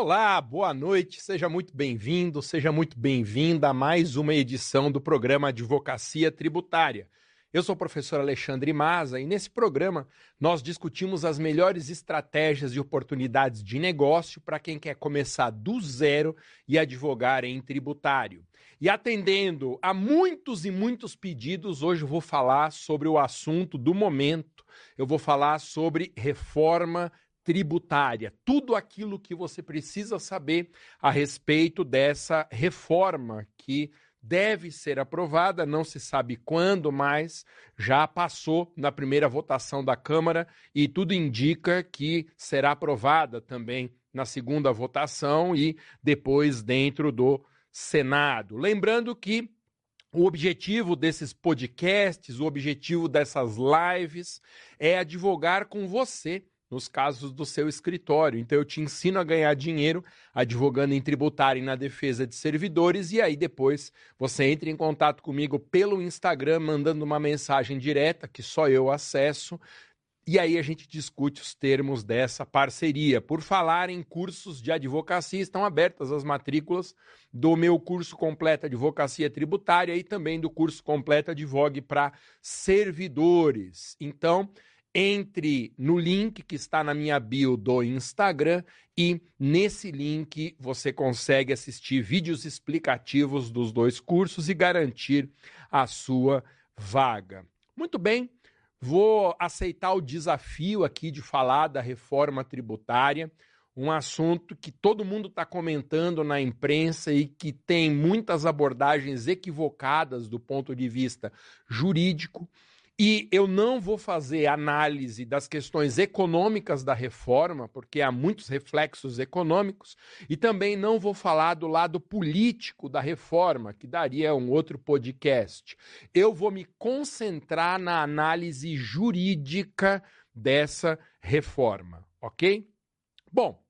Olá, boa noite, seja muito bem-vindo, seja muito bem-vinda a mais uma edição do programa Advocacia Tributária. Eu sou o professor Alexandre Maza e nesse programa nós discutimos as melhores estratégias e oportunidades de negócio para quem quer começar do zero e advogar em tributário. E atendendo a muitos e muitos pedidos, hoje eu vou falar sobre o assunto do momento. Eu vou falar sobre reforma tributária, tudo aquilo que você precisa saber a respeito dessa reforma que deve ser aprovada, não se sabe quando, mas já passou na primeira votação da Câmara e tudo indica que será aprovada também na segunda votação e depois dentro do Senado. Lembrando que o objetivo desses podcasts, o objetivo dessas lives é advogar com você nos casos do seu escritório. Então eu te ensino a ganhar dinheiro advogando em tributário e na defesa de servidores e aí depois você entra em contato comigo pelo Instagram mandando uma mensagem direta que só eu acesso. E aí a gente discute os termos dessa parceria. Por falar em cursos de advocacia, estão abertas as matrículas do meu curso completo Advocacia Tributária e também do curso completo Advogue para servidores. Então, entre no link que está na minha bio do Instagram e nesse link você consegue assistir vídeos explicativos dos dois cursos e garantir a sua vaga. Muito bem, vou aceitar o desafio aqui de falar da reforma tributária, um assunto que todo mundo está comentando na imprensa e que tem muitas abordagens equivocadas do ponto de vista jurídico. E eu não vou fazer análise das questões econômicas da reforma, porque há muitos reflexos econômicos, e também não vou falar do lado político da reforma, que daria um outro podcast. Eu vou me concentrar na análise jurídica dessa reforma, ok? Bom,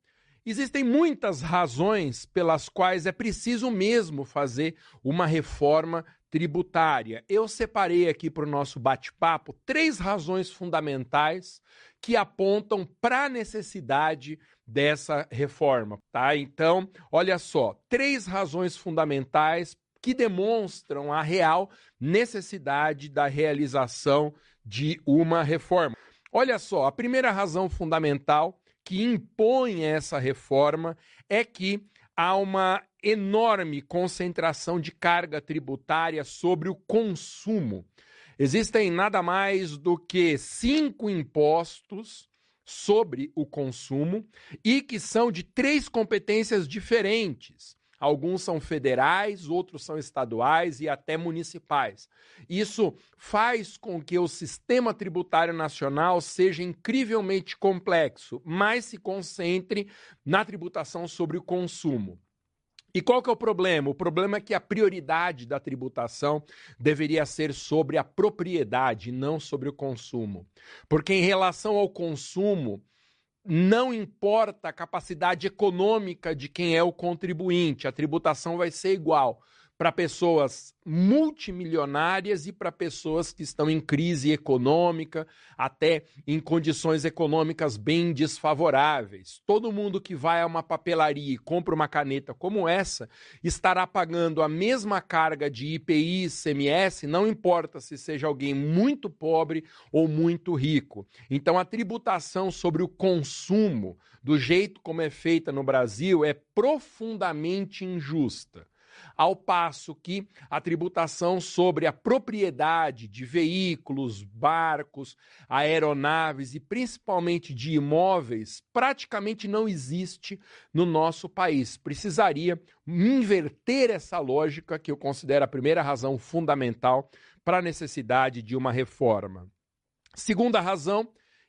Existem muitas razões pelas quais é preciso mesmo fazer uma reforma tributária. Eu separei aqui para o nosso bate-papo três razões fundamentais que apontam para a necessidade dessa reforma, tá? Então, olha só, três razões fundamentais que demonstram a real necessidade da realização de uma reforma. Olha só, a primeira razão fundamental que impõe essa reforma é que há uma enorme concentração de carga tributária sobre o consumo. Existem nada mais do que cinco impostos sobre o consumo e que são de três competências diferentes. Alguns são federais, outros são estaduais e até municipais. Isso faz com que o sistema tributário nacional seja incrivelmente complexo, mas se concentre na tributação sobre o consumo. E qual que é o problema? O problema é que a prioridade da tributação deveria ser sobre a propriedade, não sobre o consumo. Porque em relação ao consumo, não importa a capacidade econômica de quem é o contribuinte, a tributação vai ser igual para pessoas multimilionárias e para pessoas que estão em crise econômica, até em condições econômicas bem desfavoráveis. Todo mundo que vai a uma papelaria e compra uma caneta como essa estará pagando a mesma carga de IPI, ICMS, não importa se seja alguém muito pobre ou muito rico. Então a tributação sobre o consumo, do jeito como é feita no Brasil, é profundamente injusta ao passo que a tributação sobre a propriedade de veículos, barcos, aeronaves e principalmente de imóveis praticamente não existe no nosso país. Precisaria inverter essa lógica, que eu considero a primeira razão fundamental para a necessidade de uma reforma. Segunda razão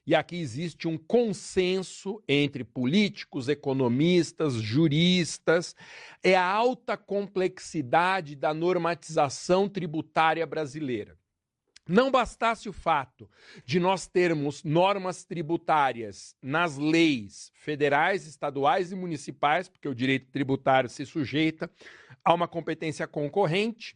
e aqui existe um consenso entre políticos, economistas, juristas, é a alta complexidade da normatização tributária brasileira. Não bastasse o fato de nós termos normas tributárias nas leis federais, estaduais e municipais, porque o direito tributário se sujeita a uma competência concorrente,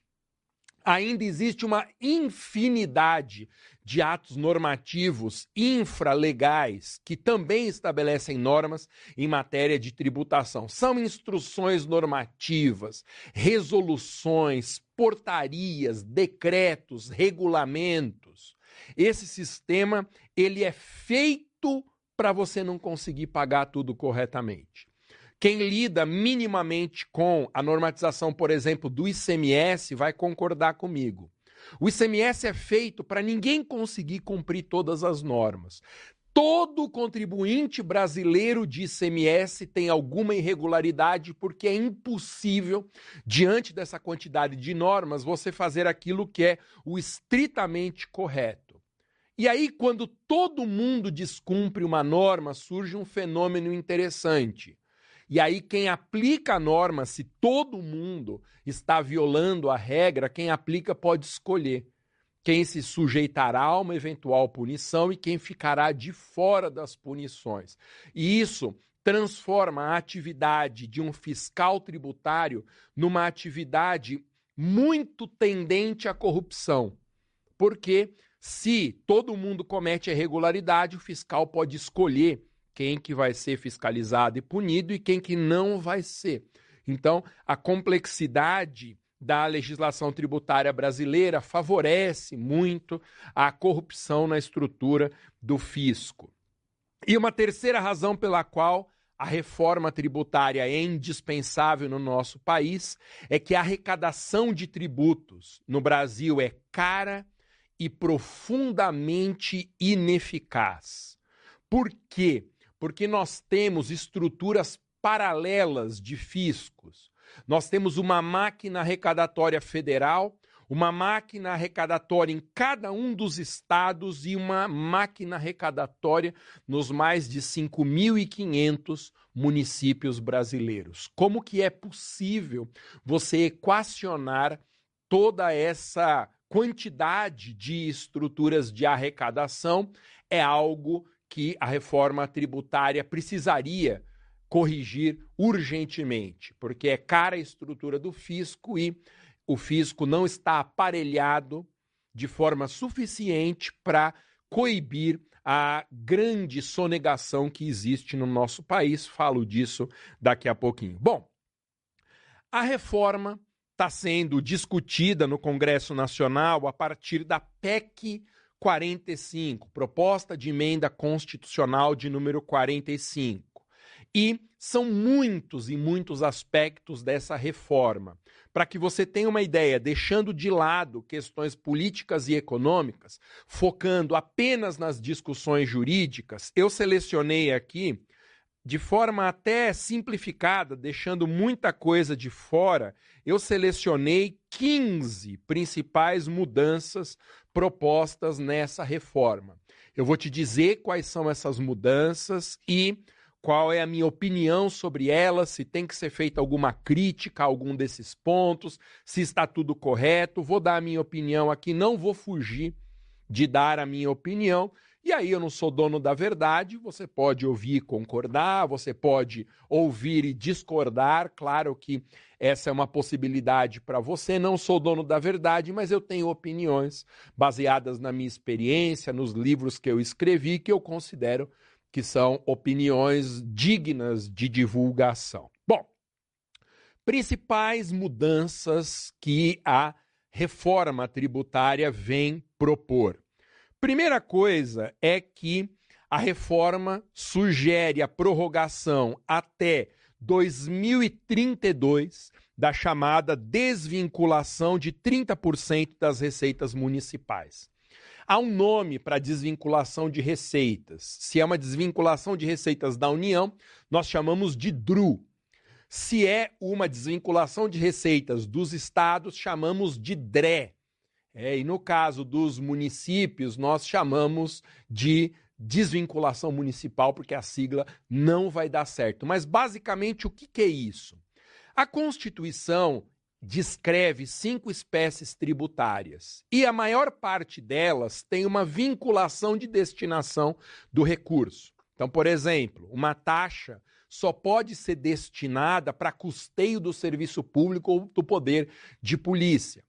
ainda existe uma infinidade de atos normativos infralegais que também estabelecem normas em matéria de tributação. São instruções normativas, resoluções, portarias, decretos, regulamentos. Esse sistema, ele é feito para você não conseguir pagar tudo corretamente. Quem lida minimamente com a normatização, por exemplo, do ICMS, vai concordar comigo. O ICMS é feito para ninguém conseguir cumprir todas as normas. Todo contribuinte brasileiro de ICMS tem alguma irregularidade, porque é impossível, diante dessa quantidade de normas, você fazer aquilo que é o estritamente correto. E aí, quando todo mundo descumpre uma norma, surge um fenômeno interessante. E aí, quem aplica a norma, se todo mundo está violando a regra, quem aplica pode escolher quem se sujeitará a uma eventual punição e quem ficará de fora das punições. E isso transforma a atividade de um fiscal tributário numa atividade muito tendente à corrupção. Porque se todo mundo comete irregularidade, o fiscal pode escolher quem que vai ser fiscalizado e punido e quem que não vai ser. Então, a complexidade da legislação tributária brasileira favorece muito a corrupção na estrutura do fisco. E uma terceira razão pela qual a reforma tributária é indispensável no nosso país é que a arrecadação de tributos no Brasil é cara e profundamente ineficaz. Por quê? Porque nós temos estruturas paralelas de fiscos. Nós temos uma máquina arrecadatória federal, uma máquina arrecadatória em cada um dos estados e uma máquina arrecadatória nos mais de 5.500 municípios brasileiros. Como que é possível você equacionar toda essa quantidade de estruturas de arrecadação? É algo que a reforma tributária precisaria corrigir urgentemente, porque é cara a estrutura do fisco e o fisco não está aparelhado de forma suficiente para coibir a grande sonegação que existe no nosso país. Falo disso daqui a pouquinho. Bom, a reforma está sendo discutida no Congresso Nacional a partir da PEC 45, proposta de emenda constitucional de número 45. E são muitos e muitos aspectos dessa reforma. Para que você tenha uma ideia, deixando de lado questões políticas e econômicas, focando apenas nas discussões jurídicas, eu selecionei aqui de forma até simplificada, deixando muita coisa de fora, eu selecionei 15 principais mudanças propostas nessa reforma. Eu vou te dizer quais são essas mudanças e qual é a minha opinião sobre elas, se tem que ser feita alguma crítica a algum desses pontos, se está tudo correto. Vou dar a minha opinião aqui, não vou fugir de dar a minha opinião e aí eu não sou dono da verdade, você pode ouvir e concordar, você pode ouvir e discordar, claro que essa é uma possibilidade para você. Não sou dono da verdade, mas eu tenho opiniões baseadas na minha experiência, nos livros que eu escrevi, que eu considero que são opiniões dignas de divulgação. Bom, principais mudanças que a reforma tributária vem propor. Primeira coisa é que a reforma sugere a prorrogação até 2032 da chamada desvinculação de 30% das receitas municipais. Há um nome para desvinculação de receitas. Se é uma desvinculação de receitas da União, nós chamamos de DRU. Se é uma desvinculação de receitas dos estados, chamamos de DRE. É, e no caso dos municípios, nós chamamos de desvinculação municipal, porque a sigla não vai dar certo. Mas, basicamente, o que, que é isso? A Constituição descreve cinco espécies tributárias e a maior parte delas tem uma vinculação de destinação do recurso. Então, por exemplo, uma taxa só pode ser destinada para custeio do serviço público ou do poder de polícia.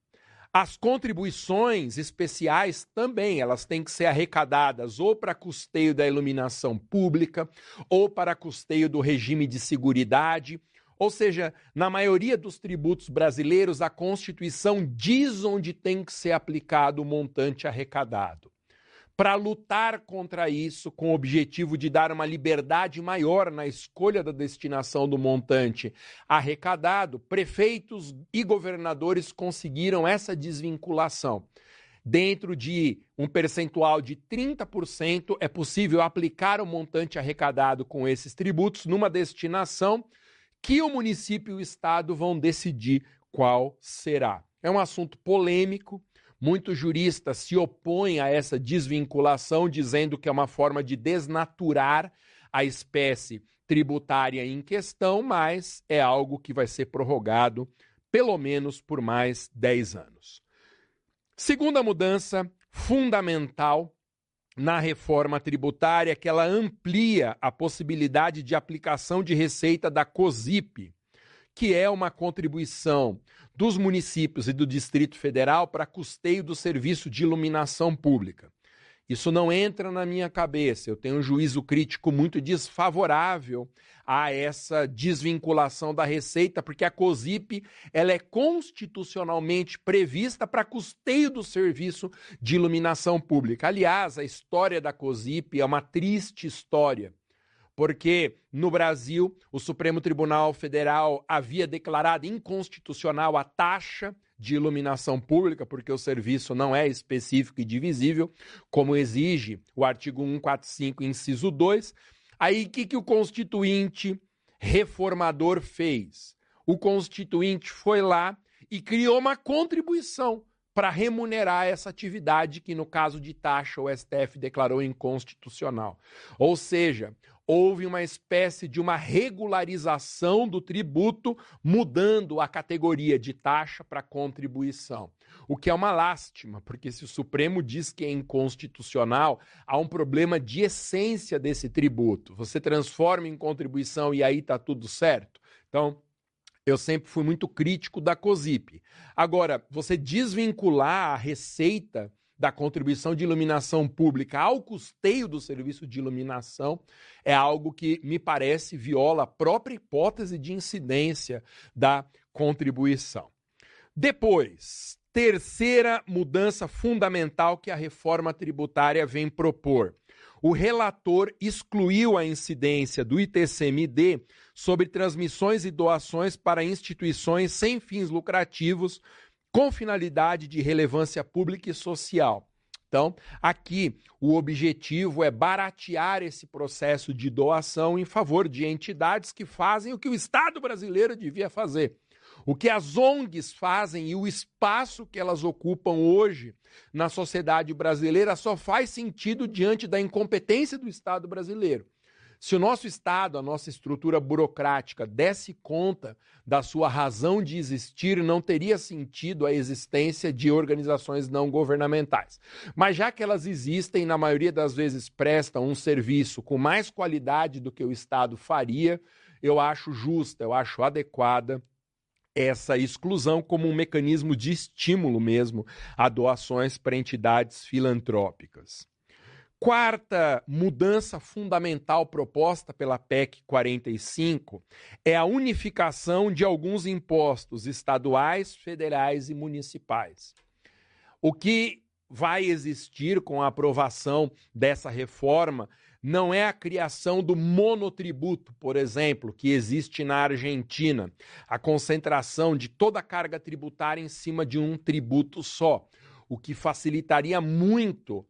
As contribuições especiais também, elas têm que ser arrecadadas ou para custeio da iluminação pública, ou para custeio do regime de seguridade, ou seja, na maioria dos tributos brasileiros, a Constituição diz onde tem que ser aplicado o montante arrecadado para lutar contra isso, com o objetivo de dar uma liberdade maior na escolha da destinação do montante arrecadado, prefeitos e governadores conseguiram essa desvinculação. Dentro de um percentual de 30%, é possível aplicar o montante arrecadado com esses tributos numa destinação que o município e o estado vão decidir qual será. É um assunto polêmico, Muitos juristas se opõem a essa desvinculação, dizendo que é uma forma de desnaturar a espécie tributária em questão, mas é algo que vai ser prorrogado pelo menos por mais 10 anos. Segunda mudança fundamental na reforma tributária que ela amplia a possibilidade de aplicação de receita da COSIP, que é uma contribuição dos municípios e do Distrito Federal para custeio do serviço de iluminação pública. Isso não entra na minha cabeça. Eu tenho um juízo crítico muito desfavorável a essa desvinculação da receita, porque a COSIP ela é constitucionalmente prevista para custeio do serviço de iluminação pública. Aliás, a história da COSIP é uma triste história porque no Brasil o Supremo Tribunal Federal havia declarado inconstitucional a taxa de iluminação pública, porque o serviço não é específico e divisível, como exige o artigo 145, inciso 2. Aí o que, que o constituinte reformador fez? O constituinte foi lá e criou uma contribuição para remunerar essa atividade que, no caso de taxa, o STF declarou inconstitucional. Ou seja, houve uma espécie de uma regularização do tributo, mudando a categoria de taxa para contribuição. O que é uma lástima, porque se o Supremo diz que é inconstitucional, há um problema de essência desse tributo. Você transforma em contribuição e aí está tudo certo. Então, eu sempre fui muito crítico da COSIP. Agora, você desvincular a receita da contribuição de iluminação pública ao custeio do serviço de iluminação é algo que me parece viola a própria hipótese de incidência da contribuição. Depois, terceira mudança fundamental que a reforma tributária vem propor. O relator excluiu a incidência do ITCMD sobre transmissões e doações para instituições sem fins lucrativos com finalidade de relevância pública e social. Então, aqui o objetivo é baratear esse processo de doação em favor de entidades que fazem o que o Estado brasileiro devia fazer. O que as ONGs fazem e o espaço que elas ocupam hoje na sociedade brasileira só faz sentido diante da incompetência do Estado brasileiro. Se o nosso Estado, a nossa estrutura burocrática, desse conta da sua razão de existir, não teria sentido a existência de organizações não governamentais. Mas já que elas existem, na maioria das vezes prestam um serviço com mais qualidade do que o Estado faria, eu acho justa, eu acho adequada essa exclusão como um mecanismo de estímulo mesmo a doações para entidades filantrópicas. Quarta mudança fundamental proposta pela PEC 45 é a unificação de alguns impostos estaduais, federais e municipais. O que vai existir com a aprovação dessa reforma não é a criação do monotributo, por exemplo, que existe na Argentina, a concentração de toda a carga tributária em cima de um tributo só, o que facilitaria muito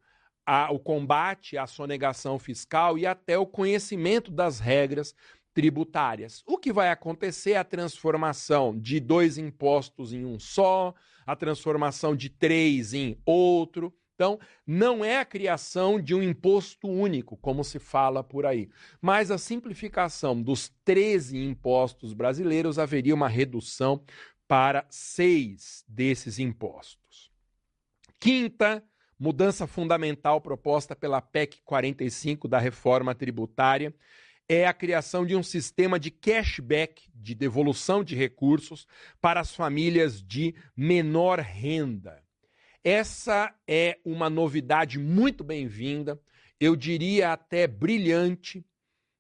a, o combate à sonegação fiscal e até o conhecimento das regras tributárias. O que vai acontecer é a transformação de dois impostos em um só, a transformação de três em outro. Então, não é a criação de um imposto único, como se fala por aí, mas a simplificação dos 13 impostos brasileiros haveria uma redução para seis desses impostos. Quinta Mudança fundamental proposta pela PEC 45 da reforma tributária é a criação de um sistema de cashback, de devolução de recursos para as famílias de menor renda. Essa é uma novidade muito bem-vinda, eu diria até brilhante,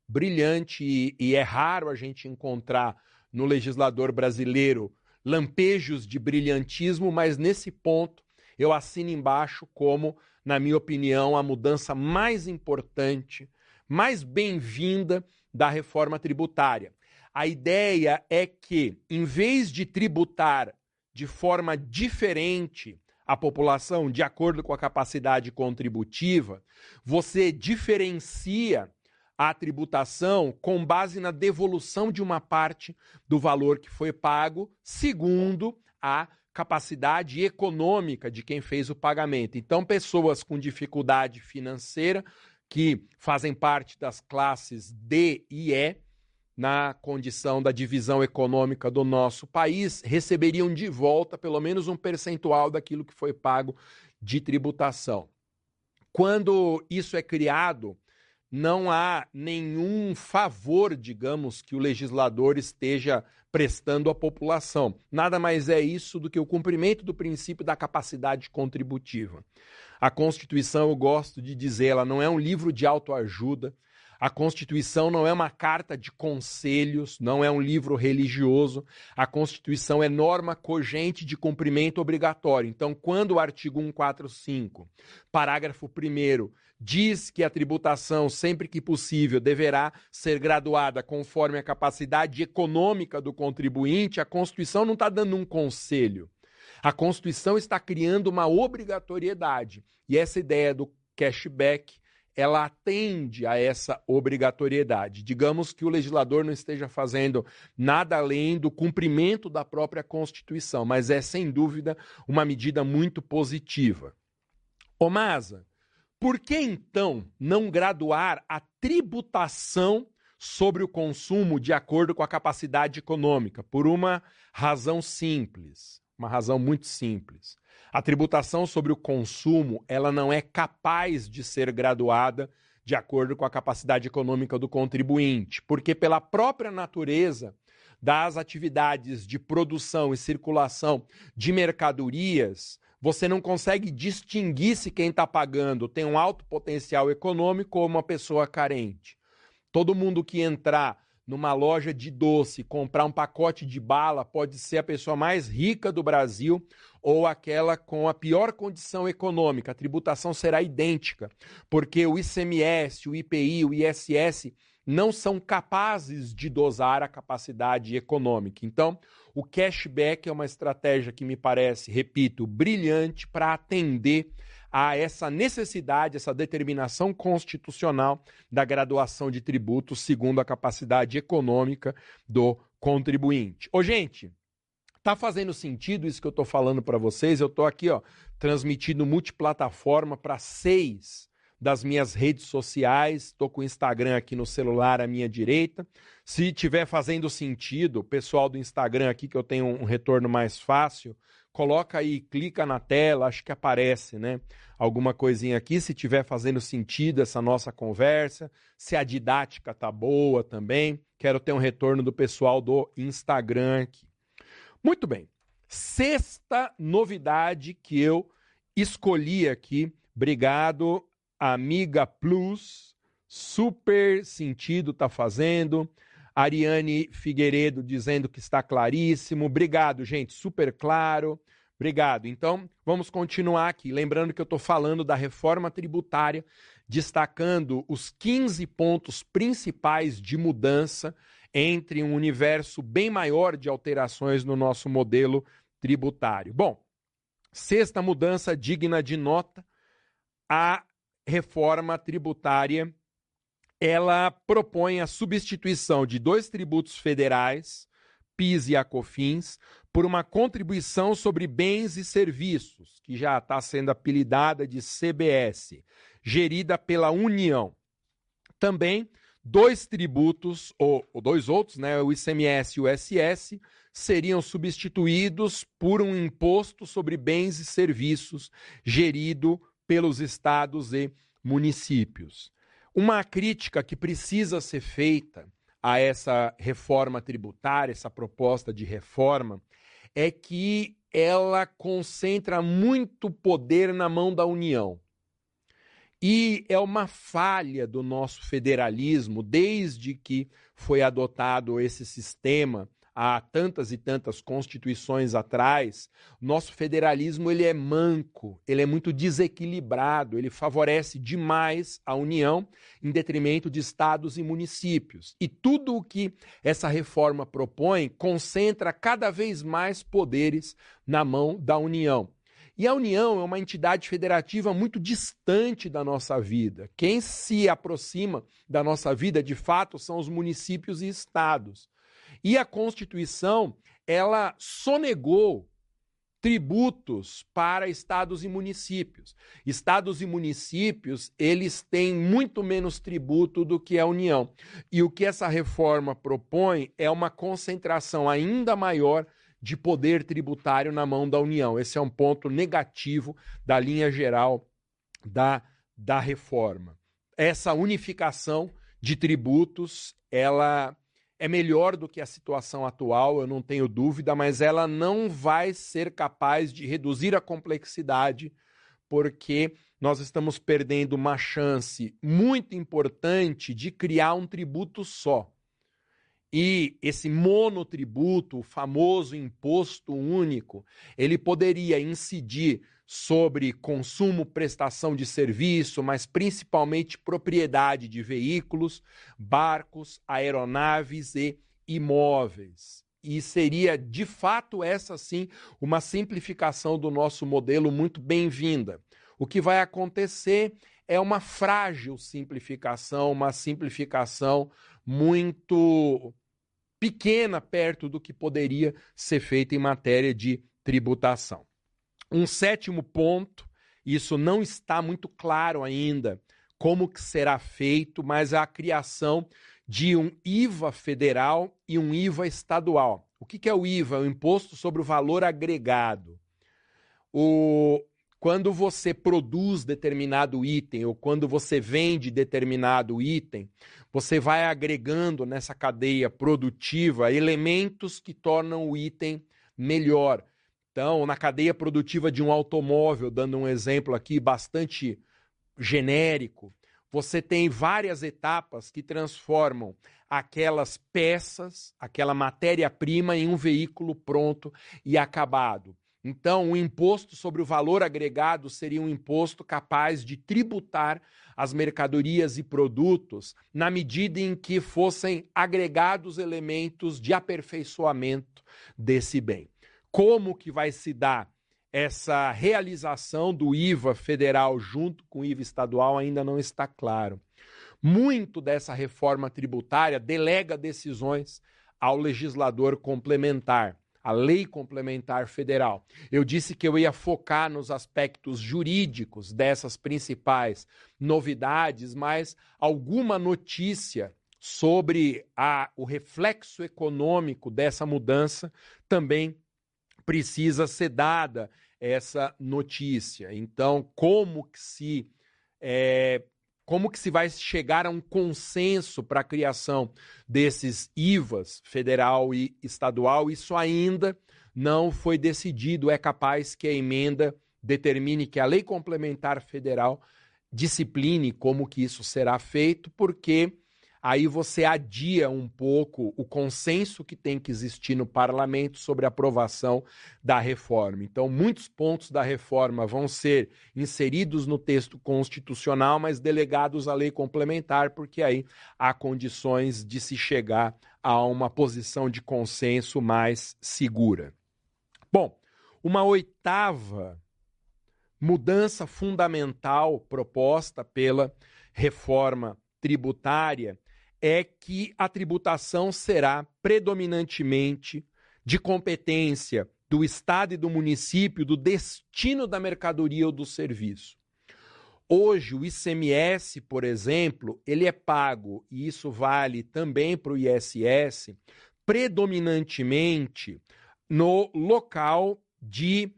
brilhante, e, e é raro a gente encontrar no legislador brasileiro lampejos de brilhantismo, mas nesse ponto eu assino embaixo como, na minha opinião, a mudança mais importante mais bem-vinda da reforma tributária. A ideia é que, em vez de tributar de forma diferente a população de acordo com a capacidade contributiva, você diferencia a tributação com base na devolução de uma parte do valor que foi pago, segundo a capacidade econômica de quem fez o pagamento. Então, pessoas com dificuldade financeira que fazem parte das classes D e E, na condição da divisão econômica do nosso país, receberiam de volta pelo menos um percentual daquilo que foi pago de tributação. Quando isso é criado, não há nenhum favor, digamos, que o legislador esteja prestando à população. Nada mais é isso do que o cumprimento do princípio da capacidade contributiva. A Constituição, eu gosto de dizer, ela não é um livro de autoajuda. A Constituição não é uma carta de conselhos, não é um livro religioso. A Constituição é norma cogente de cumprimento obrigatório. Então, quando o artigo 145, parágrafo 1, diz que a tributação, sempre que possível, deverá ser graduada conforme a capacidade econômica do contribuinte, a Constituição não está dando um conselho. A Constituição está criando uma obrigatoriedade. E essa ideia do cashback, ela atende a essa obrigatoriedade. Digamos que o legislador não esteja fazendo nada além do cumprimento da própria Constituição, mas é sem dúvida uma medida muito positiva. Ô Masa, por que então não graduar a tributação sobre o consumo de acordo com a capacidade econômica? Por uma razão simples. Uma razão muito simples. A tributação sobre o consumo, ela não é capaz de ser graduada de acordo com a capacidade econômica do contribuinte, porque pela própria natureza das atividades de produção e circulação de mercadorias, você não consegue distinguir se quem está pagando tem um alto potencial econômico ou uma pessoa carente. Todo mundo que entrar numa loja de doce, comprar um pacote de bala, pode ser a pessoa mais rica do Brasil ou aquela com a pior condição econômica. A tributação será idêntica, porque o ICMS, o IPI, o ISS não são capazes de dosar a capacidade econômica. Então, o cashback é uma estratégia que me parece, repito, brilhante para atender a essa necessidade, essa determinação constitucional da graduação de tributos segundo a capacidade econômica do contribuinte. Ô, gente, tá fazendo sentido isso que eu estou falando para vocês? Eu estou aqui, ó, transmitindo multiplataforma para seis das minhas redes sociais. Estou com o Instagram aqui no celular à minha direita. Se tiver fazendo sentido, pessoal do Instagram aqui que eu tenho um retorno mais fácil, coloca aí, clica na tela, acho que aparece, né? Alguma coisinha aqui, se tiver fazendo sentido essa nossa conversa, se a didática tá boa também. Quero ter um retorno do pessoal do Instagram aqui. Muito bem. Sexta novidade que eu escolhi aqui. Obrigado, Amiga Plus. Super sentido tá fazendo. Ariane Figueiredo dizendo que está claríssimo. Obrigado, gente, super claro. Obrigado. Então, vamos continuar aqui. Lembrando que eu estou falando da reforma tributária, destacando os 15 pontos principais de mudança entre um universo bem maior de alterações no nosso modelo tributário. Bom, sexta mudança digna de nota, a reforma tributária ela propõe a substituição de dois tributos federais, PIS e ACOFINS, por uma contribuição sobre bens e serviços, que já está sendo apelidada de CBS, gerida pela União. Também dois tributos, ou, ou dois outros, né, o ICMS e o SS, seriam substituídos por um imposto sobre bens e serviços gerido pelos estados e municípios. Uma crítica que precisa ser feita a essa reforma tributária, essa proposta de reforma, é que ela concentra muito poder na mão da União. E é uma falha do nosso federalismo, desde que foi adotado esse sistema há tantas e tantas constituições atrás, nosso federalismo ele é manco, ele é muito desequilibrado, ele favorece demais a União em detrimento de estados e municípios. E tudo o que essa reforma propõe concentra cada vez mais poderes na mão da União. E a União é uma entidade federativa muito distante da nossa vida. Quem se aproxima da nossa vida, de fato, são os municípios e estados. E a Constituição, ela sonegou tributos para estados e municípios. Estados e municípios, eles têm muito menos tributo do que a União. E o que essa reforma propõe é uma concentração ainda maior de poder tributário na mão da União. Esse é um ponto negativo da linha geral da, da reforma. Essa unificação de tributos, ela é melhor do que a situação atual, eu não tenho dúvida, mas ela não vai ser capaz de reduzir a complexidade, porque nós estamos perdendo uma chance muito importante de criar um tributo só. E esse monotributo, o famoso imposto único, ele poderia incidir sobre consumo, prestação de serviço, mas principalmente propriedade de veículos, barcos, aeronaves e imóveis. E seria, de fato, essa sim, uma simplificação do nosso modelo muito bem-vinda. O que vai acontecer é uma frágil simplificação, uma simplificação muito pequena perto do que poderia ser feito em matéria de tributação. Um sétimo ponto, isso não está muito claro ainda como que será feito, mas é a criação de um IVA federal e um IVA estadual. O que, é o IVA? O Imposto sobre o Valor Agregado. O, quando você produz determinado item ou quando você vende determinado item, você vai agregando nessa cadeia produtiva elementos que tornam o item melhor. Então, na cadeia produtiva de um automóvel, dando um exemplo aqui bastante genérico, você tem várias etapas que transformam aquelas peças, aquela matéria-prima em um veículo pronto e acabado. Então, o imposto sobre o valor agregado seria um imposto capaz de tributar as mercadorias e produtos na medida em que fossem agregados elementos de aperfeiçoamento desse bem. Como que vai se dar essa realização do IVA federal junto com o IVA estadual ainda não está claro. Muito dessa reforma tributária delega decisões ao legislador complementar, a lei complementar federal. Eu disse que eu ia focar nos aspectos jurídicos dessas principais novidades, mas alguma notícia sobre a, o reflexo econômico dessa mudança também precisa ser dada essa notícia. Então, como que se é, como que se vai chegar a um consenso para a criação desses IVAs federal e estadual? Isso ainda não foi decidido. É capaz que a emenda determine que a lei complementar federal discipline como que isso será feito, porque aí você adia um pouco o consenso que tem que existir no parlamento sobre a aprovação da reforma. Então, muitos pontos da reforma vão ser inseridos no texto constitucional, mas delegados à lei complementar, porque aí há condições de se chegar a uma posição de consenso mais segura. Bom, uma oitava mudança fundamental proposta pela reforma tributária é que a tributação será predominantemente de competência do Estado e do município do destino da mercadoria ou do serviço. Hoje, o ICMS, por exemplo, ele é pago, e isso vale também para o ISS, predominantemente no local de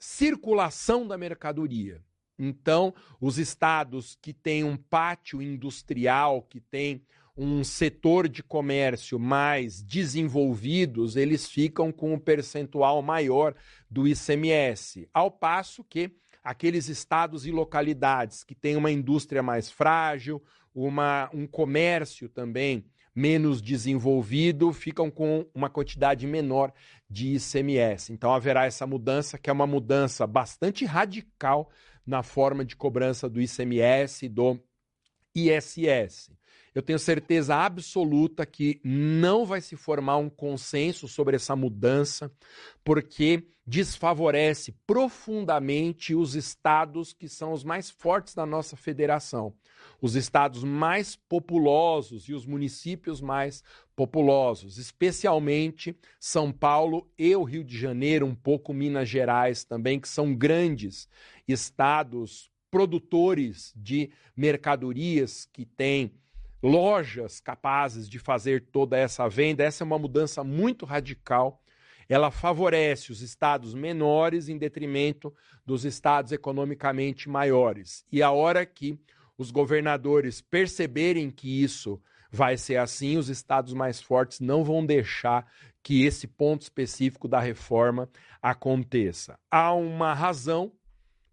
circulação da mercadoria. Então, os estados que têm um pátio industrial, que têm um setor de comércio mais desenvolvidos, eles ficam com um percentual maior do ICMS, ao passo que aqueles estados e localidades que têm uma indústria mais frágil, uma, um comércio também menos desenvolvido, ficam com uma quantidade menor de ICMS. Então haverá essa mudança, que é uma mudança bastante radical na forma de cobrança do ICMS e do ISS eu tenho certeza absoluta que não vai se formar um consenso sobre essa mudança, porque desfavorece profundamente os estados que são os mais fortes da nossa federação, os estados mais populosos e os municípios mais populosos, especialmente São Paulo e o Rio de Janeiro, um pouco Minas Gerais também, que são grandes estados produtores de mercadorias que têm lojas capazes de fazer toda essa venda. Essa é uma mudança muito radical. Ela favorece os estados menores em detrimento dos estados economicamente maiores. E a hora que os governadores perceberem que isso vai ser assim, os estados mais fortes não vão deixar que esse ponto específico da reforma aconteça. Há uma razão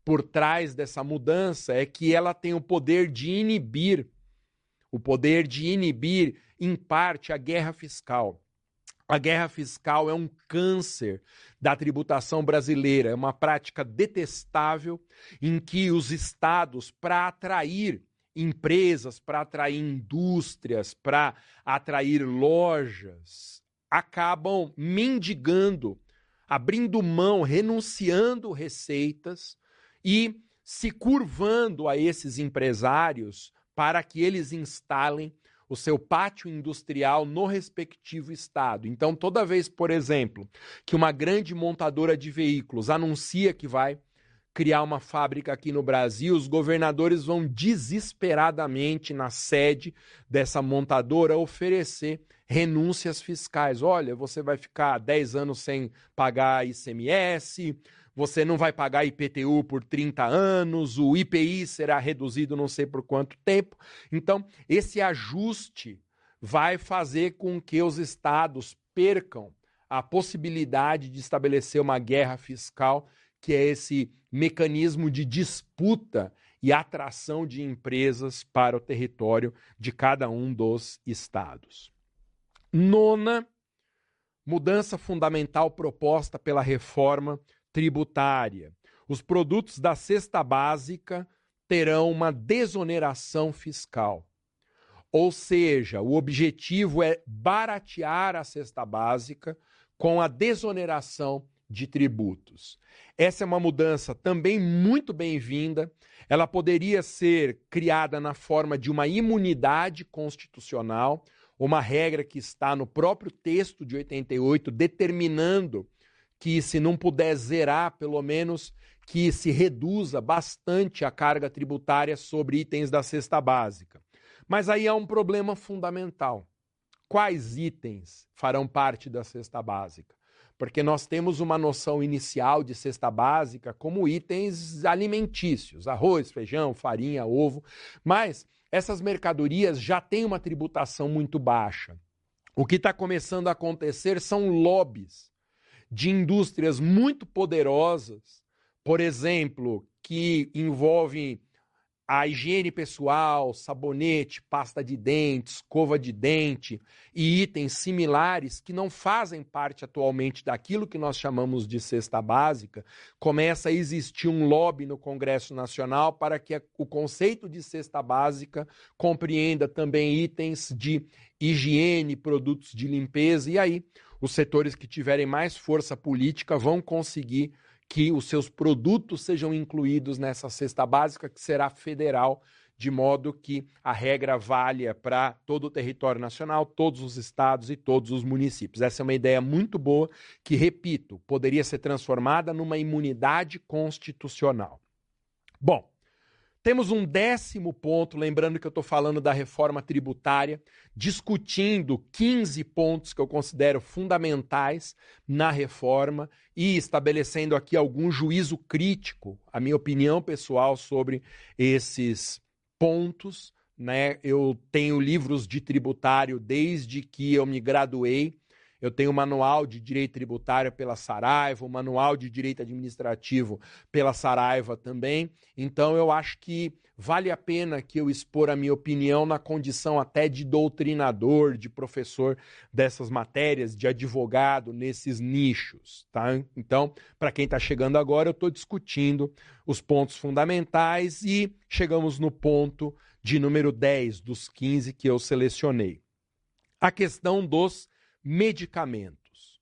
por trás dessa mudança, é que ela tem o poder de inibir o poder de inibir, em parte, a guerra fiscal. A guerra fiscal é um câncer da tributação brasileira, é uma prática detestável em que os estados, para atrair empresas, para atrair indústrias, para atrair lojas, acabam mendigando, abrindo mão, renunciando receitas e se curvando a esses empresários para que eles instalem o seu pátio industrial no respectivo estado. Então, toda vez, por exemplo, que uma grande montadora de veículos anuncia que vai criar uma fábrica aqui no Brasil, os governadores vão desesperadamente na sede dessa montadora oferecer renúncias fiscais. Olha, você vai ficar 10 anos sem pagar ICMS, você não vai pagar IPTU por 30 anos, o IPI será reduzido não sei por quanto tempo. Então, esse ajuste vai fazer com que os estados percam a possibilidade de estabelecer uma guerra fiscal, que é esse mecanismo de disputa e atração de empresas para o território de cada um dos estados. Nona mudança fundamental proposta pela reforma tributária. Os produtos da cesta básica terão uma desoneração fiscal. Ou seja, o objetivo é baratear a cesta básica com a desoneração de tributos. Essa é uma mudança também muito bem-vinda. Ela poderia ser criada na forma de uma imunidade constitucional, uma regra que está no próprio texto de 88, determinando que, se não puder zerar, pelo menos que se reduza bastante a carga tributária sobre itens da cesta básica. Mas aí há um problema fundamental. Quais itens farão parte da cesta básica? Porque nós temos uma noção inicial de cesta básica como itens alimentícios, arroz, feijão, farinha, ovo, mas essas mercadorias já têm uma tributação muito baixa. O que está começando a acontecer são lobbies de indústrias muito poderosas, por exemplo, que envolvem a higiene pessoal, sabonete, pasta de dentes, escova de dente e itens similares que não fazem parte atualmente daquilo que nós chamamos de cesta básica, começa a existir um lobby no Congresso Nacional para que o conceito de cesta básica compreenda também itens de higiene, produtos de limpeza e aí os setores que tiverem mais força política vão conseguir que os seus produtos sejam incluídos nessa cesta básica, que será federal, de modo que a regra valha para todo o território nacional, todos os estados e todos os municípios. Essa é uma ideia muito boa que, repito, poderia ser transformada numa imunidade constitucional. Bom, Temos um décimo ponto, lembrando que eu estou falando da reforma tributária, discutindo 15 pontos que eu considero fundamentais na reforma e estabelecendo aqui algum juízo crítico, a minha opinião pessoal sobre esses pontos. Né? Eu tenho livros de tributário desde que eu me graduei eu tenho manual de direito tributário pela Saraiva, o manual de direito administrativo pela Saraiva também. Então eu acho que vale a pena que eu expor a minha opinião na condição até de doutrinador, de professor dessas matérias, de advogado nesses nichos, tá? Então, para quem está chegando agora, eu estou discutindo os pontos fundamentais e chegamos no ponto de número 10 dos 15 que eu selecionei. A questão dos medicamentos.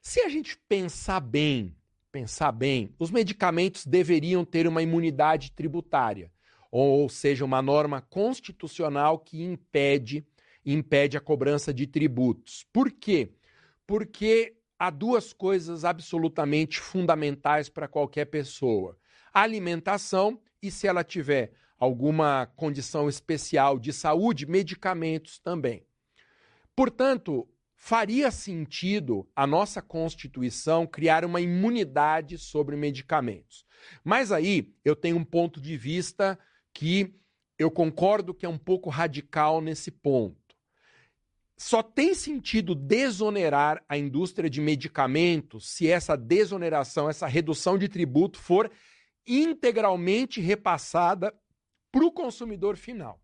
Se a gente pensar bem, pensar bem, os medicamentos deveriam ter uma imunidade tributária, ou seja, uma norma constitucional que impede impede a cobrança de tributos. Por quê? Porque há duas coisas absolutamente fundamentais para qualquer pessoa: a alimentação e se ela tiver alguma condição especial de saúde, medicamentos também. Portanto, faria sentido a nossa Constituição criar uma imunidade sobre medicamentos. Mas aí eu tenho um ponto de vista que eu concordo que é um pouco radical nesse ponto. Só tem sentido desonerar a indústria de medicamentos se essa desoneração, essa redução de tributo for integralmente repassada para o consumidor final.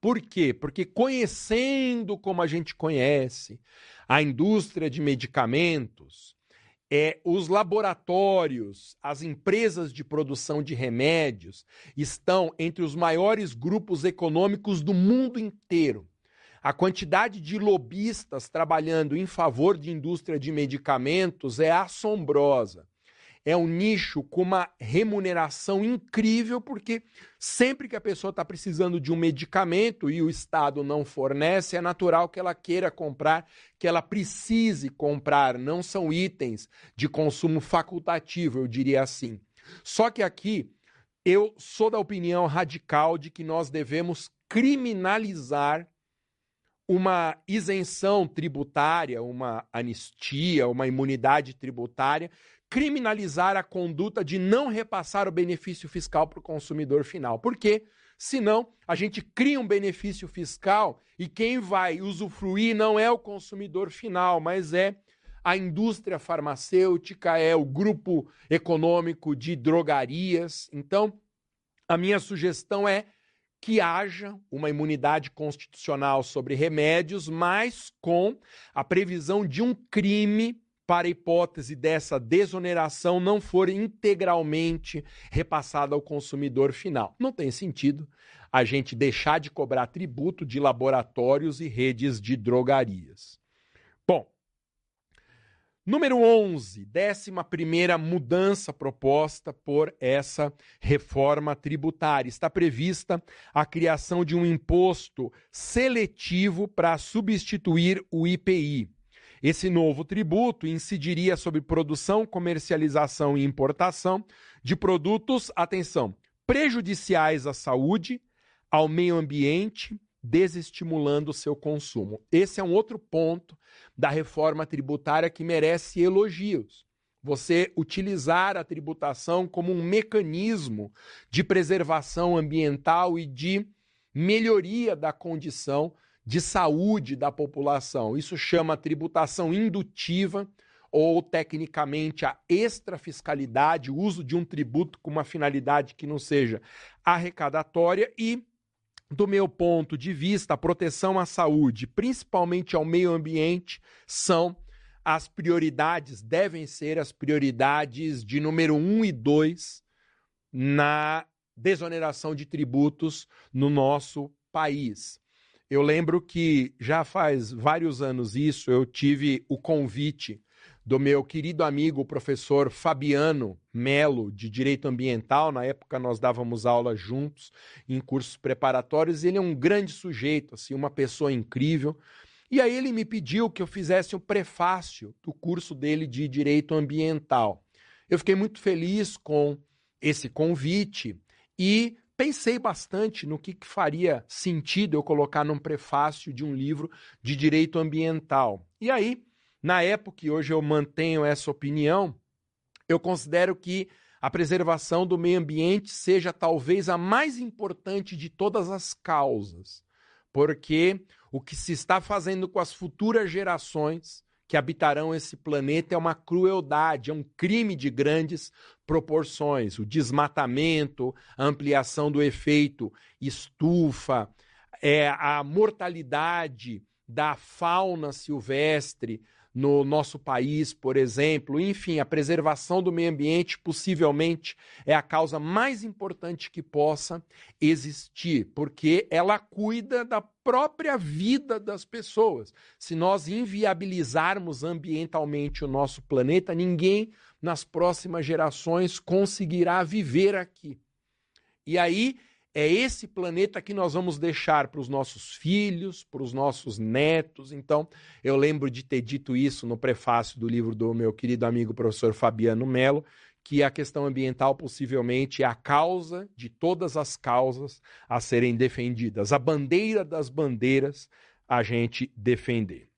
Por quê? Porque conhecendo como a gente conhece a indústria de medicamentos, é, os laboratórios, as empresas de produção de remédios estão entre os maiores grupos econômicos do mundo inteiro. A quantidade de lobistas trabalhando em favor de indústria de medicamentos é assombrosa é um nicho com uma remuneração incrível, porque sempre que a pessoa está precisando de um medicamento e o Estado não fornece, é natural que ela queira comprar, que ela precise comprar. Não são itens de consumo facultativo, eu diria assim. Só que aqui eu sou da opinião radical de que nós devemos criminalizar uma isenção tributária, uma anistia, uma imunidade tributária criminalizar a conduta de não repassar o benefício fiscal para o consumidor final. Por quê? Senão, a gente cria um benefício fiscal e quem vai usufruir não é o consumidor final, mas é a indústria farmacêutica, é o grupo econômico de drogarias. Então, a minha sugestão é que haja uma imunidade constitucional sobre remédios, mas com a previsão de um crime para a hipótese dessa desoneração não for integralmente repassada ao consumidor final. Não tem sentido a gente deixar de cobrar tributo de laboratórios e redes de drogarias. Bom, número 11, décima primeira mudança proposta por essa reforma tributária. Está prevista a criação de um imposto seletivo para substituir o IPI. Esse novo tributo incidiria sobre produção, comercialização e importação de produtos, atenção, prejudiciais à saúde, ao meio ambiente, desestimulando o seu consumo. Esse é um outro ponto da reforma tributária que merece elogios. Você utilizar a tributação como um mecanismo de preservação ambiental e de melhoria da condição de saúde da população. Isso chama tributação indutiva ou tecnicamente a extrafiscalidade, o uso de um tributo com uma finalidade que não seja arrecadatória e do meu ponto de vista, a proteção à saúde, principalmente ao meio ambiente, são as prioridades, devem ser as prioridades de número um e dois na desoneração de tributos no nosso país. Eu lembro que já faz vários anos isso, eu tive o convite do meu querido amigo, o professor Fabiano Melo, de Direito Ambiental. Na época nós dávamos aula juntos em cursos preparatórios. Ele é um grande sujeito, assim, uma pessoa incrível. E aí ele me pediu que eu fizesse o um prefácio do curso dele de Direito Ambiental. Eu fiquei muito feliz com esse convite e pensei bastante no que, que faria sentido eu colocar num prefácio de um livro de direito ambiental. E aí, na época, e hoje eu mantenho essa opinião, eu considero que a preservação do meio ambiente seja talvez a mais importante de todas as causas, porque o que se está fazendo com as futuras gerações que habitarão esse planeta é uma crueldade, é um crime de grandes proporções. O desmatamento, a ampliação do efeito estufa, é a mortalidade da fauna silvestre, no nosso país, por exemplo. Enfim, a preservação do meio ambiente possivelmente é a causa mais importante que possa existir, porque ela cuida da própria vida das pessoas. Se nós inviabilizarmos ambientalmente o nosso planeta, ninguém nas próximas gerações conseguirá viver aqui. E aí é esse planeta que nós vamos deixar para os nossos filhos, para os nossos netos. Então, eu lembro de ter dito isso no prefácio do livro do meu querido amigo professor Fabiano Melo, que a questão ambiental possivelmente é a causa de todas as causas a serem defendidas. A bandeira das bandeiras a gente defender.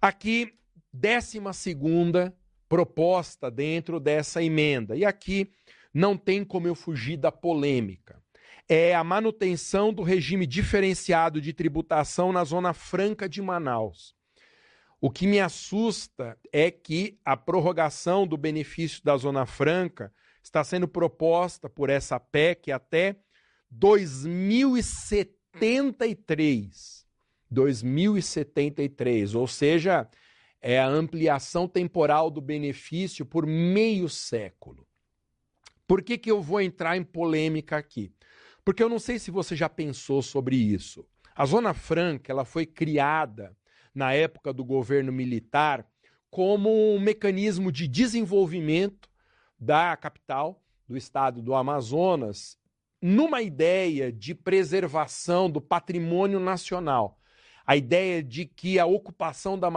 Aqui, décima segunda proposta dentro dessa emenda. E aqui não tem como eu fugir da polêmica. É a manutenção do regime diferenciado de tributação na Zona Franca de Manaus. O que me assusta é que a prorrogação do benefício da Zona Franca está sendo proposta por essa PEC até 2073. 2073, ou seja, é a ampliação temporal do benefício por meio século. Por que, que eu vou entrar em polêmica aqui? Porque eu não sei se você já pensou sobre isso. A Zona Franca ela foi criada na época do governo militar como um mecanismo de desenvolvimento da capital do estado do Amazonas, numa ideia de preservação do patrimônio nacional. A ideia de que a ocupação da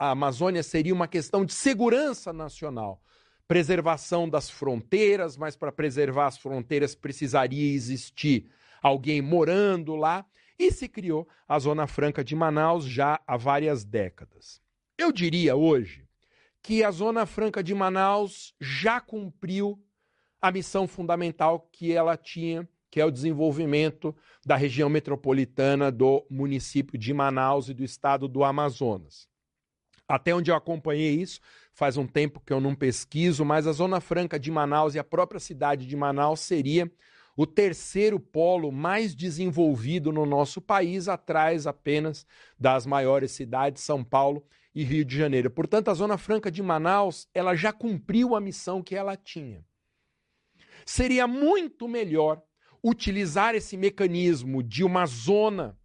Amazônia seria uma questão de segurança nacional preservação das fronteiras, mas para preservar as fronteiras precisaria existir alguém morando lá, e se criou a Zona Franca de Manaus já há várias décadas. Eu diria hoje que a Zona Franca de Manaus já cumpriu a missão fundamental que ela tinha, que é o desenvolvimento da região metropolitana do município de Manaus e do estado do Amazonas. Até onde eu acompanhei isso, faz um tempo que eu não pesquiso, mas a Zona Franca de Manaus e a própria cidade de Manaus seria o terceiro polo mais desenvolvido no nosso país, atrás apenas das maiores cidades, São Paulo e Rio de Janeiro. Portanto, a Zona Franca de Manaus, ela já cumpriu a missão que ela tinha. Seria muito melhor utilizar esse mecanismo de uma zona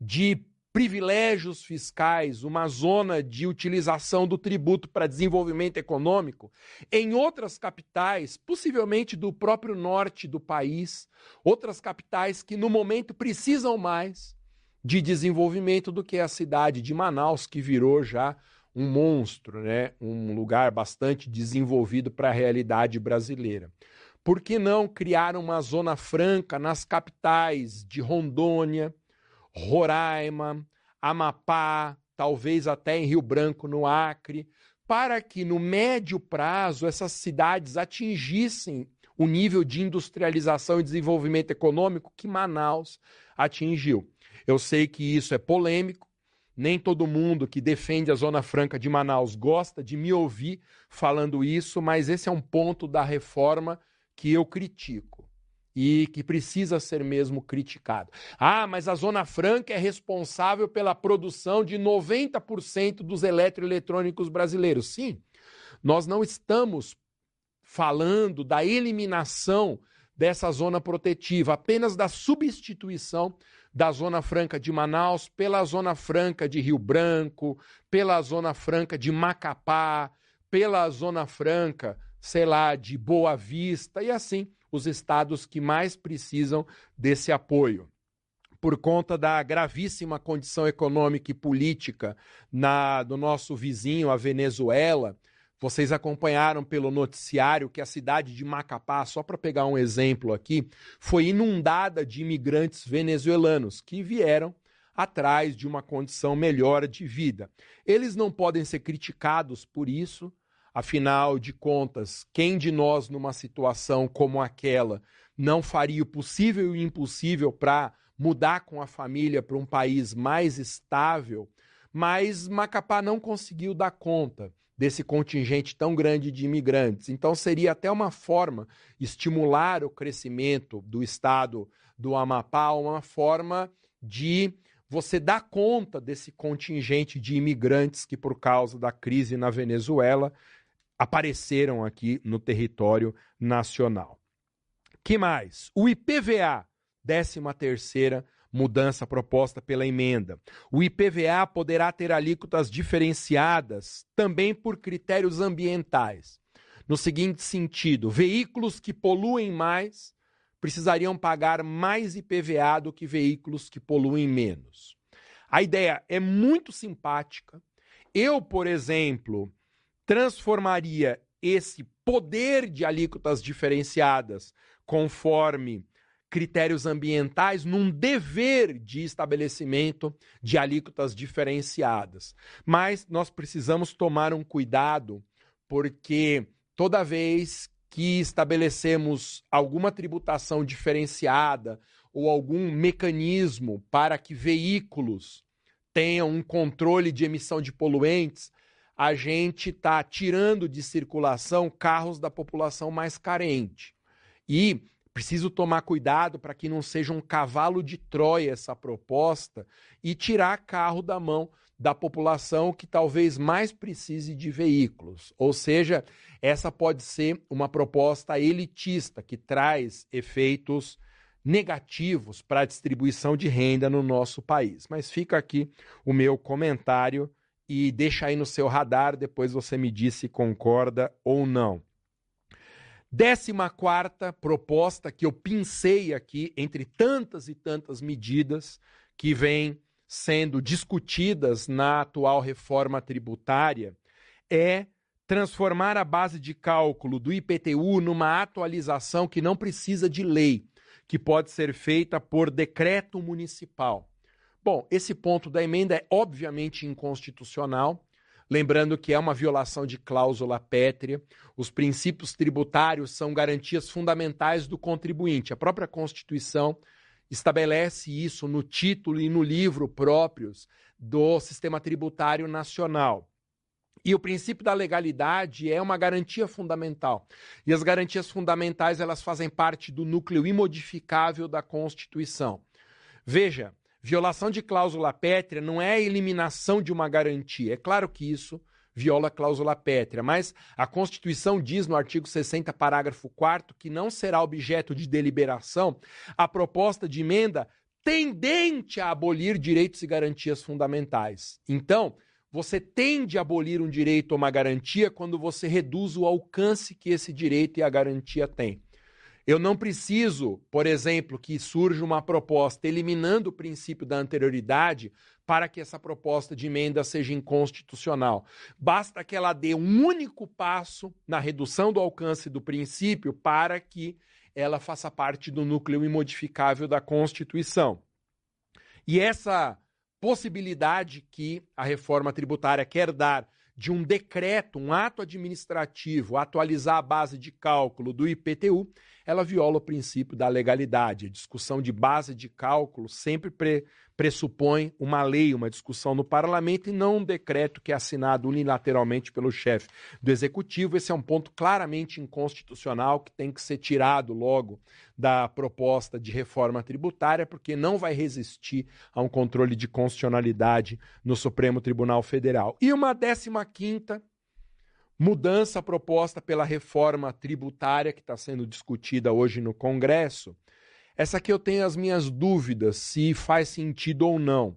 de privilégios fiscais, uma zona de utilização do tributo para desenvolvimento econômico, em outras capitais, possivelmente do próprio norte do país, outras capitais que no momento precisam mais de desenvolvimento do que a cidade de Manaus, que virou já um monstro, né? um lugar bastante desenvolvido para a realidade brasileira. Por que não criar uma zona franca nas capitais de Rondônia, Roraima, Amapá, talvez até em Rio Branco, no Acre, para que no médio prazo essas cidades atingissem o nível de industrialização e desenvolvimento econômico que Manaus atingiu. Eu sei que isso é polêmico, nem todo mundo que defende a Zona Franca de Manaus gosta de me ouvir falando isso, mas esse é um ponto da reforma que eu critico e que precisa ser mesmo criticado. Ah, mas a Zona Franca é responsável pela produção de 90% dos eletroeletrônicos brasileiros. Sim, nós não estamos falando da eliminação dessa zona protetiva, apenas da substituição da Zona Franca de Manaus pela Zona Franca de Rio Branco, pela Zona Franca de Macapá, pela Zona Franca, sei lá, de Boa Vista e assim os estados que mais precisam desse apoio. Por conta da gravíssima condição econômica e política na, do nosso vizinho, a Venezuela, Vocês acompanharam pelo noticiário que a cidade de Macapá, só para pegar um exemplo aqui, foi inundada de imigrantes venezuelanos que vieram atrás de uma condição melhor de vida. Eles não podem ser criticados por isso, afinal de contas, quem de nós numa situação como aquela não faria o possível e o impossível para mudar com a família para um país mais estável? Mas Macapá não conseguiu dar conta desse contingente tão grande de imigrantes. Então, seria até uma forma estimular o crescimento do estado do Amapá, uma forma de você dar conta desse contingente de imigrantes que, por causa da crise na Venezuela, apareceram aqui no território nacional. Que mais? O IPVA, 13 terceira mudança proposta pela emenda. O IPVA poderá ter alíquotas diferenciadas também por critérios ambientais. No seguinte sentido, veículos que poluem mais precisariam pagar mais IPVA do que veículos que poluem menos. A ideia é muito simpática. Eu, por exemplo, transformaria esse poder de alíquotas diferenciadas conforme critérios ambientais num dever de estabelecimento de alíquotas diferenciadas. Mas nós precisamos tomar um cuidado, porque toda vez que estabelecemos alguma tributação diferenciada ou algum mecanismo para que veículos tenham um controle de emissão de poluentes, a gente está tirando de circulação carros da população mais carente. E preciso tomar cuidado para que não seja um cavalo de Troia essa proposta e tirar carro da mão da população que talvez mais precise de veículos. Ou seja, essa pode ser uma proposta elitista que traz efeitos negativos para a distribuição de renda no nosso país. Mas fica aqui o meu comentário e deixa aí no seu radar, depois você me diz se concorda ou não. Décima quarta proposta que eu pincei aqui entre tantas e tantas medidas que vêm sendo discutidas na atual reforma tributária é transformar a base de cálculo do IPTU numa atualização que não precisa de lei, que pode ser feita por decreto municipal. Bom, esse ponto da emenda é obviamente inconstitucional, lembrando que é uma violação de cláusula pétrea. Os princípios tributários são garantias fundamentais do contribuinte. A própria Constituição estabelece isso no título e no livro próprios do sistema tributário nacional. E o princípio da legalidade é uma garantia fundamental. E as garantias fundamentais, elas fazem parte do núcleo imodificável da Constituição. Veja, violação de cláusula pétrea não é a eliminação de uma garantia. É claro que isso viola a cláusula pétrea, mas a Constituição diz no artigo 60, parágrafo 4 que não será objeto de deliberação a proposta de emenda tendente a abolir direitos e garantias fundamentais. Então, você tende a abolir um direito ou uma garantia quando você reduz o alcance que esse direito e a garantia têm. Eu não preciso, por exemplo, que surja uma proposta eliminando o princípio da anterioridade para que essa proposta de emenda seja inconstitucional. Basta que ela dê um único passo na redução do alcance do princípio para que ela faça parte do núcleo imodificável da Constituição. E essa possibilidade que a reforma tributária quer dar de um decreto, um ato administrativo, atualizar a base de cálculo do IPTU, ela viola o princípio da legalidade. A discussão de base de cálculo sempre pre pressupõe uma lei, uma discussão no parlamento e não um decreto que é assinado unilateralmente pelo chefe do executivo. Esse é um ponto claramente inconstitucional que tem que ser tirado logo da proposta de reforma tributária, porque não vai resistir a um controle de constitucionalidade no Supremo Tribunal Federal. E uma décima quinta mudança proposta pela reforma tributária que está sendo discutida hoje no Congresso, essa aqui eu tenho as minhas dúvidas se faz sentido ou não,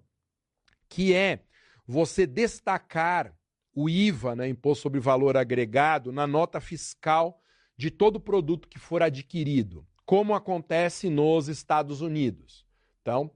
que é você destacar o IVA, né, Imposto sobre Valor Agregado, na nota fiscal de todo produto que for adquirido, como acontece nos Estados Unidos. Então,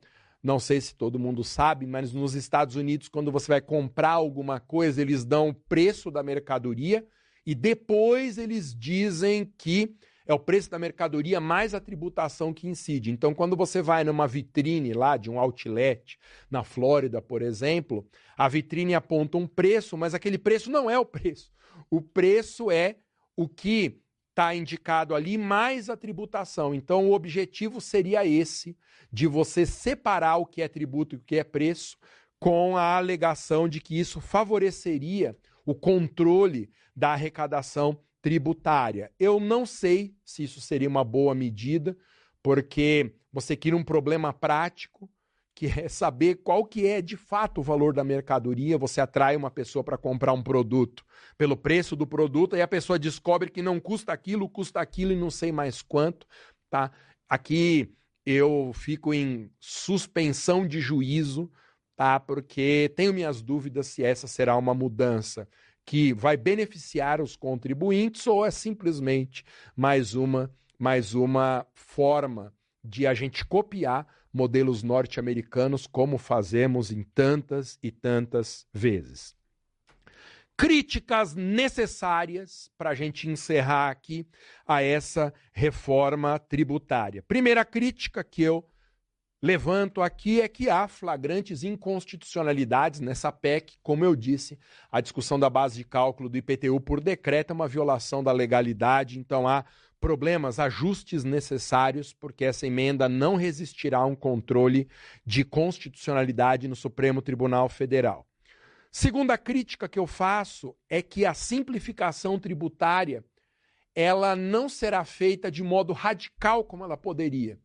não sei se todo mundo sabe, mas nos Estados Unidos, quando você vai comprar alguma coisa, eles dão o preço da mercadoria e depois eles dizem que é o preço da mercadoria mais a tributação que incide. Então, quando você vai numa vitrine lá de um outlet na Flórida, por exemplo, a vitrine aponta um preço, mas aquele preço não é o preço. O preço é o que está indicado ali mais a tributação. Então, o objetivo seria esse, de você separar o que é tributo e o que é preço, com a alegação de que isso favoreceria o controle da arrecadação tributária. Eu não sei se isso seria uma boa medida, porque você cria um problema prático, que é saber qual que é de fato o valor da mercadoria. Você atrai uma pessoa para comprar um produto pelo preço do produto e a pessoa descobre que não custa aquilo, custa aquilo e não sei mais quanto, tá? Aqui eu fico em suspensão de juízo, tá? Porque tenho minhas dúvidas se essa será uma mudança que vai beneficiar os contribuintes ou é simplesmente mais uma mais uma forma de a gente copiar modelos norte-americanos como fazemos em tantas e tantas vezes. Críticas necessárias para a gente encerrar aqui a essa reforma tributária. Primeira crítica que eu levanto aqui é que há flagrantes inconstitucionalidades nessa PEC. Como eu disse, a discussão da base de cálculo do IPTU por decreto é uma violação da legalidade, então há problemas, ajustes necessários, porque essa emenda não resistirá a um controle de constitucionalidade no Supremo Tribunal Federal. Segunda crítica que eu faço é que a simplificação tributária ela não será feita de modo radical como ela poderia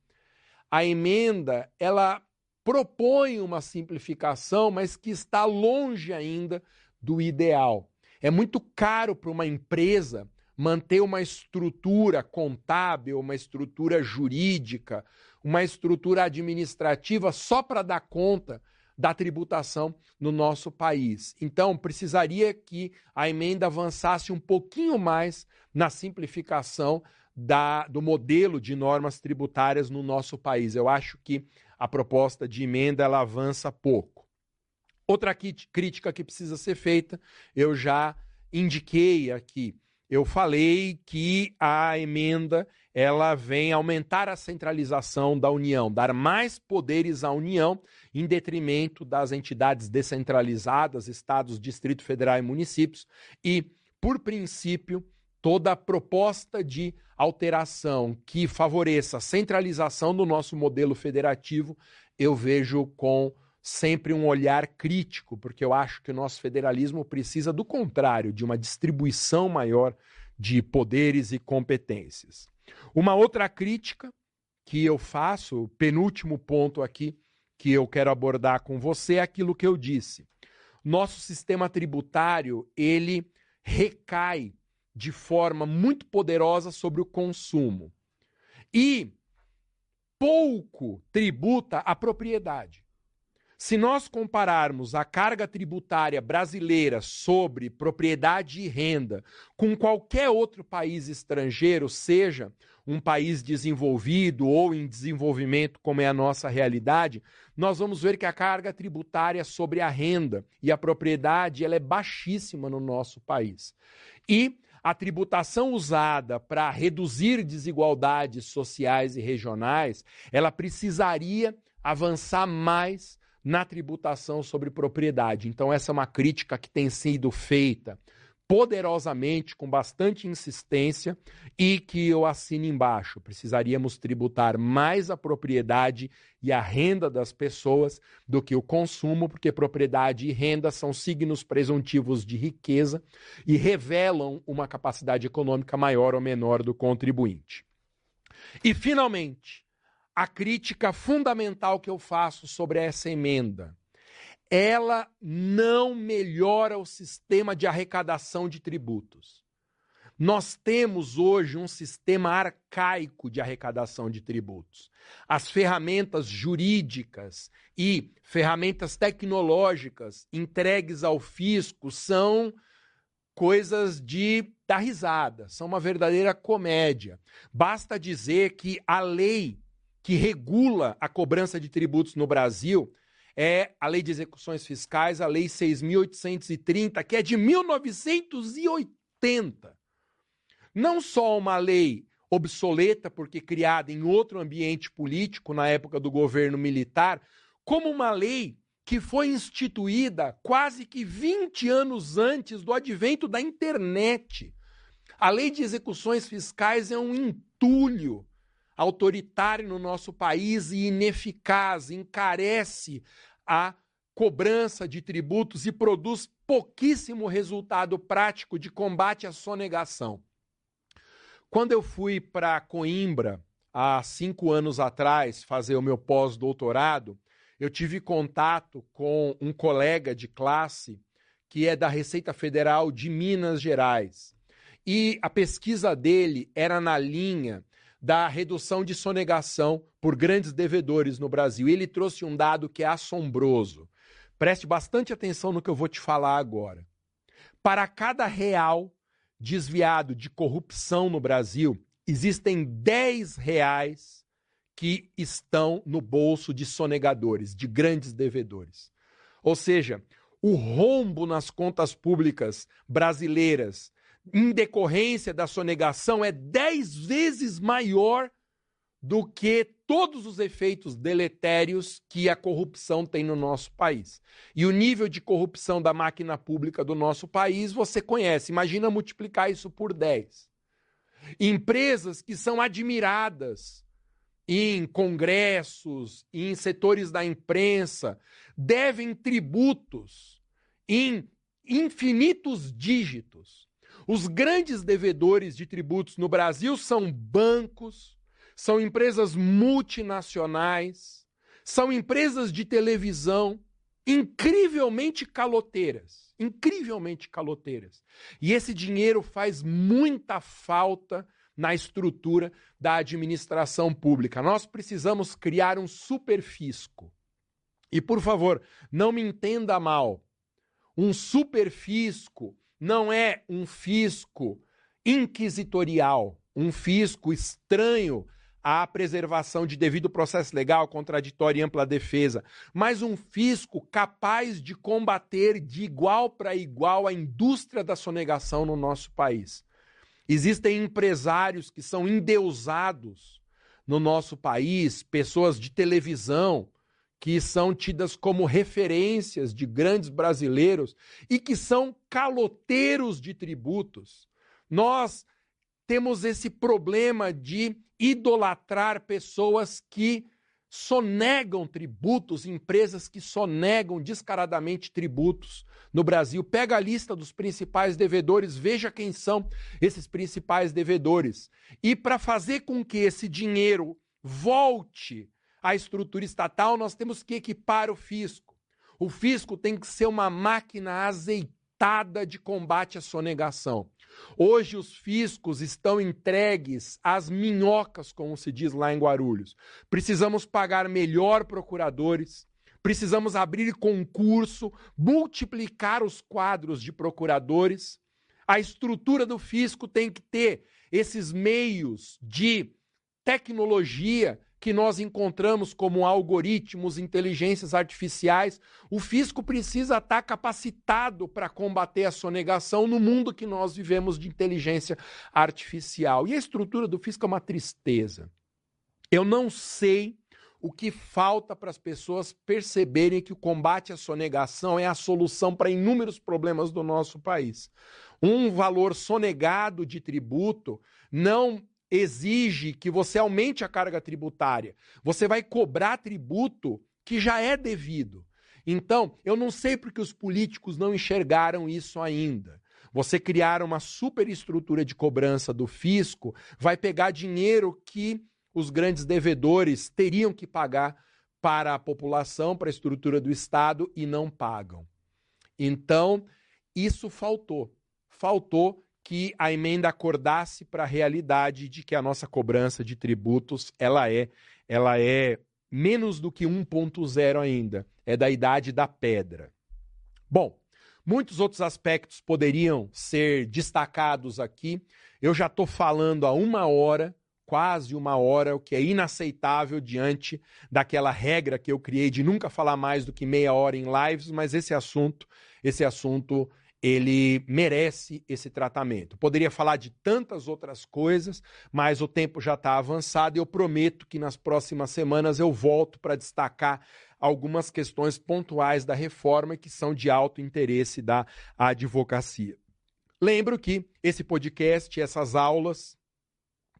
a emenda ela propõe uma simplificação, mas que está longe ainda do ideal. É muito caro para uma empresa manter uma estrutura contábil, uma estrutura jurídica, uma estrutura administrativa só para dar conta da tributação no nosso país. Então, precisaria que a emenda avançasse um pouquinho mais na simplificação da, do modelo de normas tributárias no nosso país. Eu acho que a proposta de emenda ela avança pouco. Outra crítica que precisa ser feita, eu já indiquei aqui. Eu falei que a emenda ela vem aumentar a centralização da União, dar mais poderes à União em detrimento das entidades descentralizadas, estados, Distrito Federal e municípios, e, por princípio, toda proposta de alteração que favoreça a centralização do nosso modelo federativo, eu vejo com sempre um olhar crítico, porque eu acho que o nosso federalismo precisa do contrário, de uma distribuição maior de poderes e competências. Uma outra crítica que eu faço, penúltimo ponto aqui que eu quero abordar com você é aquilo que eu disse. Nosso sistema tributário, ele recai de forma muito poderosa sobre o consumo. E pouco tributa a propriedade. Se nós compararmos a carga tributária brasileira sobre propriedade e renda com qualquer outro país estrangeiro, seja um país desenvolvido ou em desenvolvimento, como é a nossa realidade, nós vamos ver que a carga tributária sobre a renda e a propriedade ela é baixíssima no nosso país. E a tributação usada para reduzir desigualdades sociais e regionais, ela precisaria avançar mais na tributação sobre propriedade. Então, essa é uma crítica que tem sido feita poderosamente, com bastante insistência, e que eu assino embaixo. Precisaríamos tributar mais a propriedade e a renda das pessoas do que o consumo, porque propriedade e renda são signos presuntivos de riqueza e revelam uma capacidade econômica maior ou menor do contribuinte. E, finalmente, a crítica fundamental que eu faço sobre essa emenda ela não melhora o sistema de arrecadação de tributos. Nós temos hoje um sistema arcaico de arrecadação de tributos. As ferramentas jurídicas e ferramentas tecnológicas entregues ao fisco são coisas de dar risada, são uma verdadeira comédia. Basta dizer que a lei que regula a cobrança de tributos no Brasil é a Lei de Execuções Fiscais, a Lei 6.830, que é de 1980. 70. Não só uma lei obsoleta, porque criada em outro ambiente político, na época do governo militar, como uma lei que foi instituída quase que 20 anos antes do advento da internet. A lei de execuções fiscais é um entulho autoritário no nosso país e ineficaz, encarece a cobrança de tributos e produz pouquíssimo resultado prático de combate à sonegação. Quando eu fui para Coimbra, há cinco anos atrás, fazer o meu pós-doutorado, eu tive contato com um colega de classe que é da Receita Federal de Minas Gerais. E a pesquisa dele era na linha da redução de sonegação por grandes devedores no Brasil. E ele trouxe um dado que é assombroso. Preste bastante atenção no que eu vou te falar agora. Para cada real desviado de corrupção no Brasil, existem 10 reais que estão no bolso de sonegadores, de grandes devedores. Ou seja, o rombo nas contas públicas brasileiras em decorrência da sonegação é 10 vezes maior do que todos os efeitos deletérios que a corrupção tem no nosso país. E o nível de corrupção da máquina pública do nosso país você conhece. Imagina multiplicar isso por 10. Empresas que são admiradas em congressos, em setores da imprensa, devem tributos em infinitos dígitos. Os grandes devedores de tributos no Brasil são bancos, são empresas multinacionais, são empresas de televisão incrivelmente caloteiras, incrivelmente caloteiras. E esse dinheiro faz muita falta na estrutura da administração pública. Nós precisamos criar um superfisco. E por favor, não me entenda mal. Um superfisco não é um fisco inquisitorial, um fisco estranho à preservação de devido processo legal, contraditório e ampla defesa, mas um fisco capaz de combater de igual para igual a indústria da sonegação no nosso país. Existem empresários que são endeusados no nosso país, pessoas de televisão que são tidas como referências de grandes brasileiros e que são caloteiros de tributos. Nós temos esse problema de idolatrar pessoas que sonegam tributos, empresas que sonegam descaradamente tributos no Brasil. Pega a lista dos principais devedores, veja quem são esses principais devedores. E para fazer com que esse dinheiro volte à estrutura estatal, nós temos que equipar o fisco. O fisco tem que ser uma máquina azeitada de combate à sonegação. Hoje os fiscos estão entregues às minhocas, como se diz lá em Guarulhos. Precisamos pagar melhor procuradores, precisamos abrir concurso, multiplicar os quadros de procuradores. A estrutura do fisco tem que ter esses meios de tecnologia que nós encontramos como algoritmos, inteligências artificiais, o fisco precisa estar capacitado para combater a sonegação no mundo que nós vivemos de inteligência artificial. E a estrutura do fisco é uma tristeza. Eu não sei o que falta para as pessoas perceberem que o combate à sonegação é a solução para inúmeros problemas do nosso país. Um valor sonegado de tributo não exige que você aumente a carga tributária. Você vai cobrar tributo que já é devido. Então, eu não sei porque os políticos não enxergaram isso ainda. Você criar uma superestrutura de cobrança do fisco vai pegar dinheiro que os grandes devedores teriam que pagar para a população, para a estrutura do Estado e não pagam. Então, isso faltou. Faltou que a emenda acordasse para a realidade de que a nossa cobrança de tributos ela é ela é menos do que 1.0 ainda, é da idade da pedra. Bom, muitos outros aspectos poderiam ser destacados aqui. Eu já estou falando há uma hora, quase uma hora, o que é inaceitável diante daquela regra que eu criei de nunca falar mais do que meia hora em lives, mas esse assunto, esse assunto ele merece esse tratamento. Poderia falar de tantas outras coisas, mas o tempo já está avançado e eu prometo que nas próximas semanas eu volto para destacar algumas questões pontuais da reforma que são de alto interesse da advocacia. Lembro que esse podcast, essas aulas,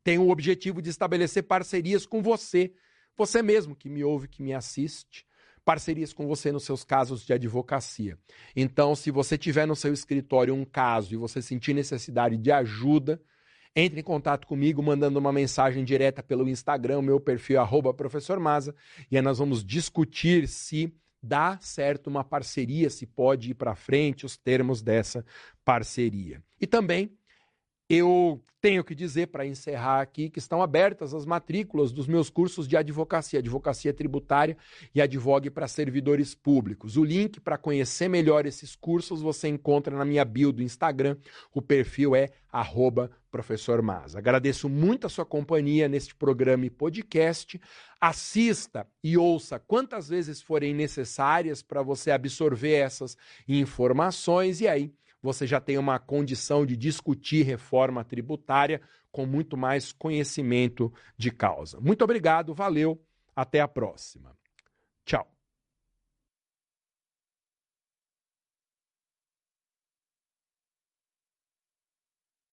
têm o objetivo de estabelecer parcerias com você, você mesmo que me ouve, que me assiste, parcerias com você nos seus casos de advocacia. Então, se você tiver no seu escritório um caso e você sentir necessidade de ajuda, entre em contato comigo mandando uma mensagem direta pelo Instagram, meu perfil é professor Maza, e aí nós vamos discutir se dá certo uma parceria, se pode ir para frente, os termos dessa parceria. E também eu tenho que dizer, para encerrar aqui, que estão abertas as matrículas dos meus cursos de advocacia, advocacia tributária e advogue para servidores públicos. O link para conhecer melhor esses cursos você encontra na minha bio do Instagram. O perfil é arroba professor Mas. Agradeço muito a sua companhia neste programa e podcast. Assista e ouça quantas vezes forem necessárias para você absorver essas informações e aí você já tem uma condição de discutir reforma tributária com muito mais conhecimento de causa. Muito obrigado, valeu, até a próxima. Tchau.